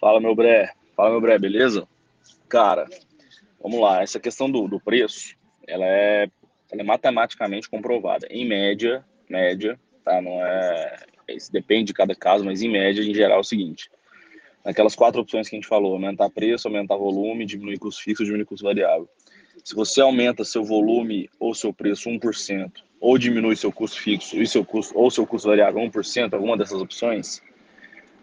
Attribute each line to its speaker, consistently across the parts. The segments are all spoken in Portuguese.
Speaker 1: Fala, meu Bré. Fala, meu Bré, beleza? Cara, vamos lá. Essa questão do, do preço, ela é, ela é matematicamente comprovada. Em média, média, tá? Não é... Isso depende de cada caso, mas em média, em geral, é o seguinte. Naquelas quatro opções que a gente falou, aumentar preço, aumentar volume, diminuir custo fixo, diminuir custo variável. Se você aumenta seu volume ou seu preço 1%, ou diminui seu custo fixo e seu custo, ou seu custo variável 1%, alguma dessas opções,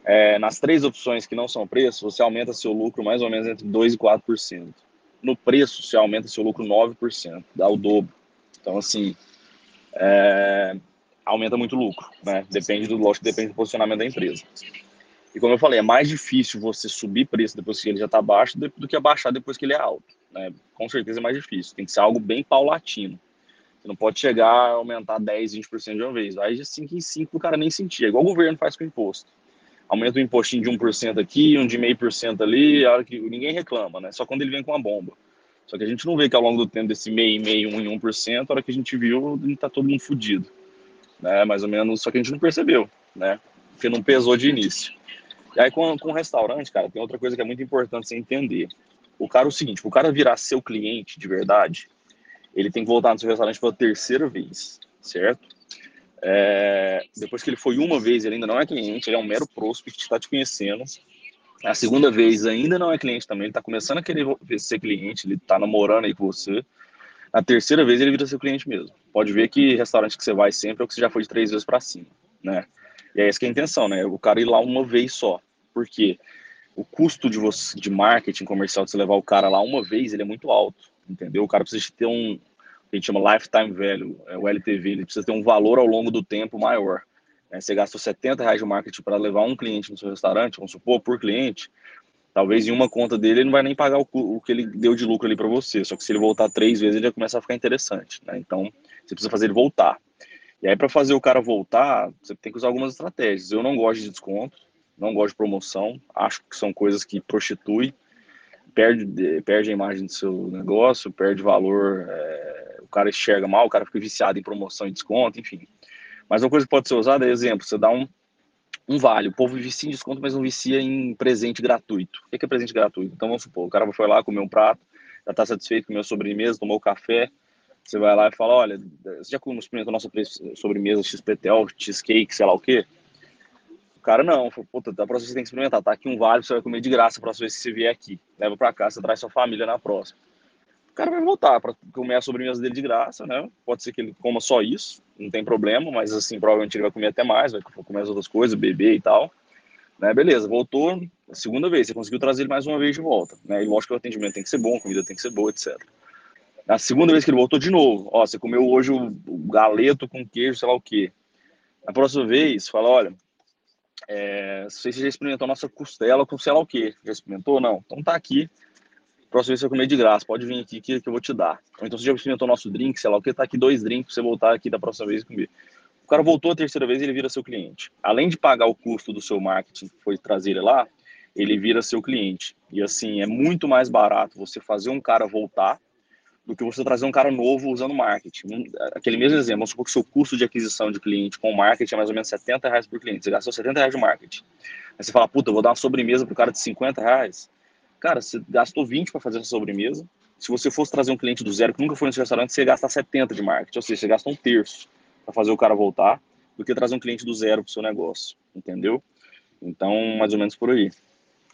Speaker 1: é, nas três opções que não são preço, você aumenta seu lucro mais ou menos entre 2% e 4%. No preço, você aumenta seu lucro 9%, dá o dobro. Então, assim, é, aumenta muito o lucro, né? Depende do, lógico, depende do posicionamento da empresa. E como eu falei, é mais difícil você subir preço depois que ele já está baixo do que abaixar depois que ele é alto. Né? Com certeza é mais difícil. Tem que ser algo bem paulatino. Você não pode chegar a aumentar 10, 20% de uma vez. Vai de 5 em 5 o cara nem sentir. É igual o governo faz com o imposto aumenta o impostinho de 1% aqui, um de meio por cento ali, a hora que ninguém reclama, né? Só quando ele vem com uma bomba. Só que a gente não vê que ao longo do tempo desse meio, meio, um e 1%, a hora que a gente viu, tá todo mundo fudido. Né? Mais ou menos, só que a gente não percebeu, né? Porque não pesou de início. E aí com, com o restaurante, cara, tem outra coisa que é muito importante você entender. O cara o seguinte, o cara virar seu cliente de verdade, ele tem que voltar no seu restaurante pela terceira vez, certo? É, depois que ele foi uma vez, ele ainda não é cliente, ele é um mero prospect, está te conhecendo. A segunda vez ainda não é cliente também, ele está começando a querer ser cliente, ele está namorando aí com você. A terceira vez ele vira seu cliente mesmo. Pode ver que restaurante que você vai sempre é o que você já foi de três vezes para cima, né? E é essa que é a intenção, né? O cara ir lá uma vez só. Por quê? O custo de você de marketing comercial de você levar o cara lá uma vez, ele é muito alto, entendeu? O cara precisa ter um, a gente chama lifetime value, é o LTV, ele precisa ter um valor ao longo do tempo maior. É, você gastou 70 reais de marketing para levar um cliente no seu restaurante, vamos supor, por cliente, talvez em uma conta dele ele não vai nem pagar o, o que ele deu de lucro ali para você, só que se ele voltar três vezes ele já começa a ficar interessante, né? Então, você precisa fazer ele voltar. E aí, para fazer o cara voltar, você tem que usar algumas estratégias. Eu não gosto de desconto, não gosto de promoção, acho que são coisas que prostituem, perde, perde a imagem do seu negócio, perde valor é, o cara enxerga mal, o cara fica viciado em promoção e desconto, enfim. Mas uma coisa que pode ser usada é, exemplo, você dá um, um vale. O povo vicia em desconto, mas não vicia em presente gratuito. O que é presente gratuito? Então, vamos supor, o cara foi lá, comer um prato, já está satisfeito com a sobremesa, tomou café, você vai lá e fala, olha, você já experimentou nossa sobremesa XPTL, cheesecake, sei lá o quê? O cara não, puta, da próxima você tem que experimentar, tá aqui um vale, você vai comer de graça a próxima vez que você vier aqui. Leva para casa, traz sua família na próxima cara vai voltar para comer a sobremesa dele de graça, né? Pode ser que ele coma só isso, não tem problema, mas assim, provavelmente ele vai comer até mais, vai comer as outras coisas, beber e tal. Né? Beleza, voltou segunda vez, você conseguiu trazer ele mais uma vez de volta, né? E lógico que o atendimento tem que ser bom, a comida tem que ser boa, etc. Na segunda vez que ele voltou de novo, ó, você comeu hoje o, galeto com queijo, sei lá o quê. Na próxima vez, fala, olha, é, não sei se já experimentou a nossa costela com sei lá o quê. Já experimentou? Não. Então tá aqui próxima vez você comer de graça, pode vir aqui que, que eu vou te dar. Então você já experimentou nosso drink, sei lá o que, tá aqui dois drinks pra você voltar aqui da próxima vez e comer. O cara voltou a terceira vez, ele vira seu cliente. Além de pagar o custo do seu marketing, que foi trazer ele lá, ele vira seu cliente. E assim, é muito mais barato você fazer um cara voltar do que você trazer um cara novo usando marketing. Aquele mesmo exemplo, vamos supor que o seu custo de aquisição de cliente com marketing é mais ou menos 70 reais por cliente. Você gastou 70 reais de marketing. Aí você fala, puta, eu vou dar uma sobremesa pro cara de 50 reais. Cara, você gastou 20 para fazer essa sobremesa. Se você fosse trazer um cliente do zero que nunca foi nesse restaurante, você ia gastar 70 de marketing. Ou seja, você gasta um terço para fazer o cara voltar do que trazer um cliente do zero para o seu negócio. Entendeu? Então, mais ou menos por aí.